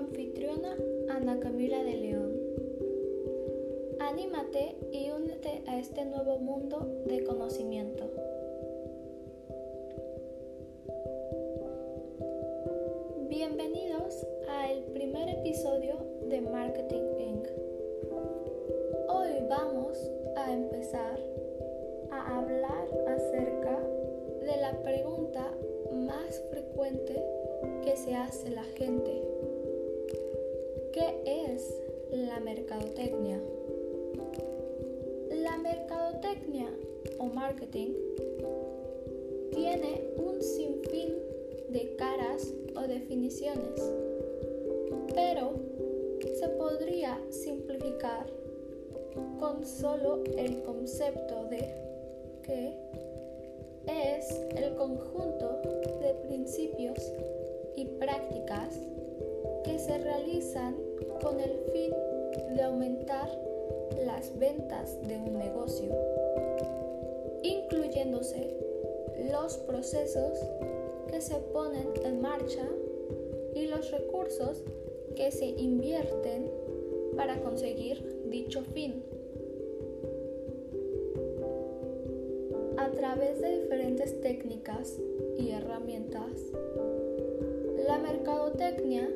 Anfitriona Ana Camila de León. Anímate y únete a este nuevo mundo de conocimiento. Bienvenidos al primer episodio de Marketing Inc vamos a empezar a hablar acerca de la pregunta más frecuente que se hace la gente. ¿Qué es la mercadotecnia? La mercadotecnia o marketing tiene un sinfín de caras o definiciones, pero se podría simplificar con solo el concepto de que es el conjunto de principios y prácticas que se realizan con el fin de aumentar las ventas de un negocio, incluyéndose los procesos que se ponen en marcha y los recursos que se invierten para conseguir dicho fin. A través de diferentes técnicas y herramientas, la mercadotecnia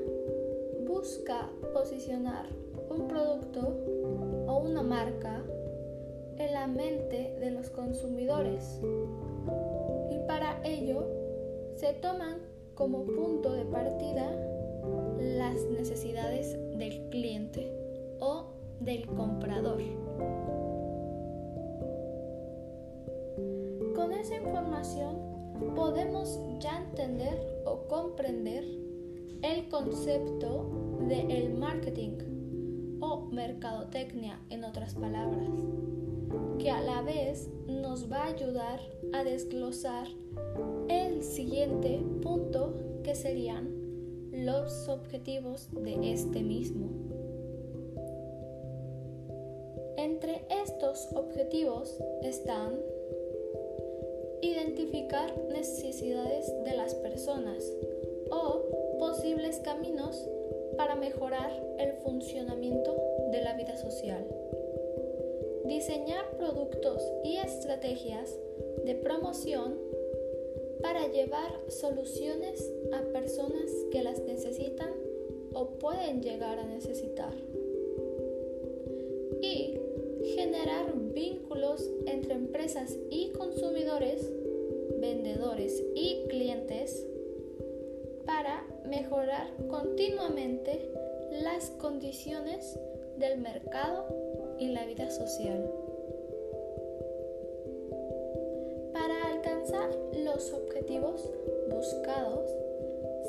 busca posicionar un producto o una marca en la mente de los consumidores y para ello se toman como punto de partida las necesidades del cliente o del comprador. Con esa información podemos ya entender o comprender el concepto de el marketing o mercadotecnia en otras palabras, que a la vez nos va a ayudar a desglosar el siguiente punto que serían los objetivos de este mismo. Entre estos objetivos están identificar necesidades de las personas o mejorar el funcionamiento de la vida social. Diseñar productos y estrategias de promoción para llevar soluciones a personas que las necesitan o pueden llegar a necesitar. Y generar vínculos entre empresas y consumidores, vendedores y clientes mejorar continuamente las condiciones del mercado y la vida social. Para alcanzar los objetivos buscados,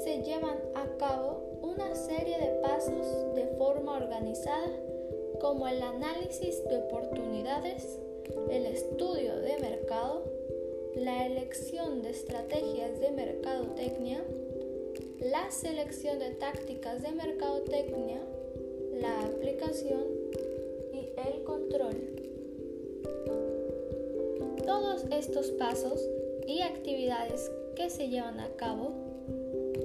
se llevan a cabo una serie de pasos de forma organizada como el análisis de oportunidades, el estudio de mercado, la elección de estrategias de mercadotecnia, la selección de tácticas de mercadotecnia, la aplicación y el control. Todos estos pasos y actividades que se llevan a cabo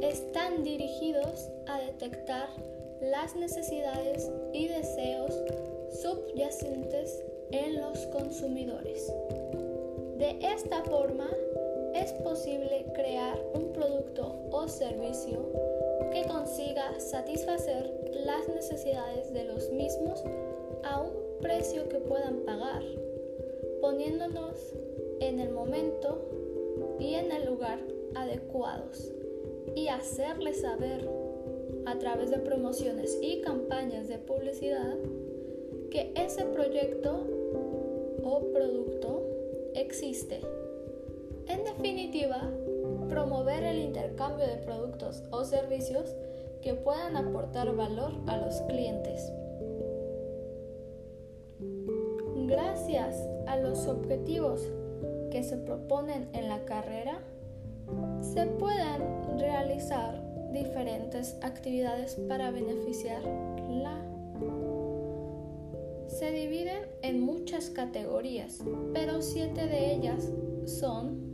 están dirigidos a detectar las necesidades y deseos subyacentes en los consumidores. De esta forma, es posible crear un producto o servicio que consiga satisfacer las necesidades de los mismos a un precio que puedan pagar, poniéndonos en el momento y en el lugar adecuados y hacerles saber a través de promociones y campañas de publicidad que ese proyecto o producto existe. En definitiva, promover el intercambio de productos o servicios que puedan aportar valor a los clientes. Gracias a los objetivos que se proponen en la carrera, se pueden realizar diferentes actividades para beneficiar la. Se dividen en muchas categorías, pero siete de ellas son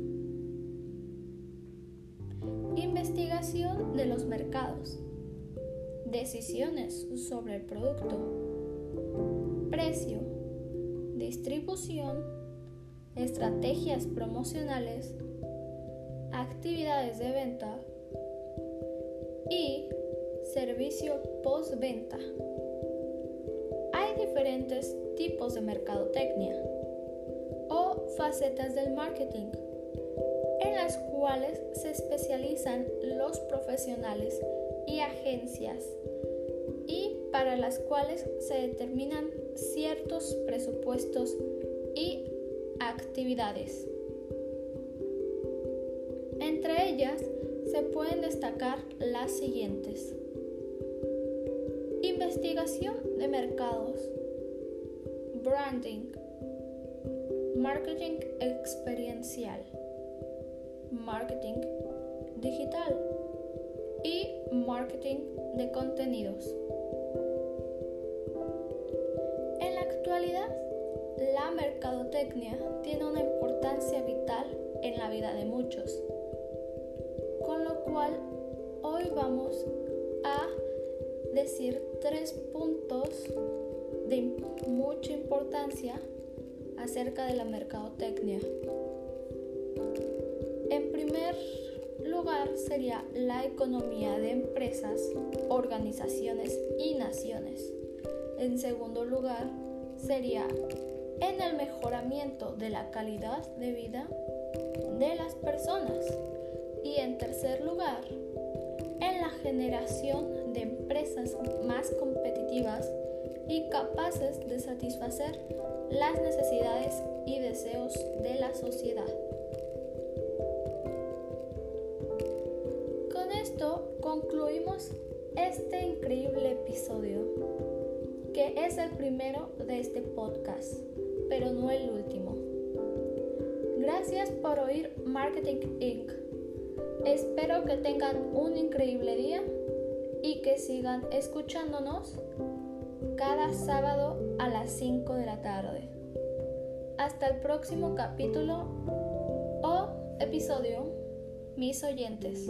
de los mercados, decisiones sobre el producto, precio, distribución, estrategias promocionales, actividades de venta. Y servicio postventa. Hay diferentes tipos de mercadotecnia o facetas del marketing las cuales se especializan los profesionales y agencias y para las cuales se determinan ciertos presupuestos y actividades. Entre ellas se pueden destacar las siguientes. Investigación de mercados, branding, marketing experiencial, marketing digital y marketing de contenidos. En la actualidad, la mercadotecnia tiene una importancia vital en la vida de muchos, con lo cual hoy vamos a decir tres puntos de mucha importancia acerca de la mercadotecnia. Lugar sería la economía de empresas, organizaciones y naciones. En segundo lugar sería en el mejoramiento de la calidad de vida de las personas. Y en tercer lugar, en la generación de empresas más competitivas y capaces de satisfacer las necesidades y deseos de la sociedad. Este increíble episodio, que es el primero de este podcast pero no el último. Gracias por oír Marketing Inc. Espero que tengan un increíble día y que sigan escuchándonos cada sábado a las 5 de la tarde. Hasta el próximo capítulo o episodio, mis oyentes.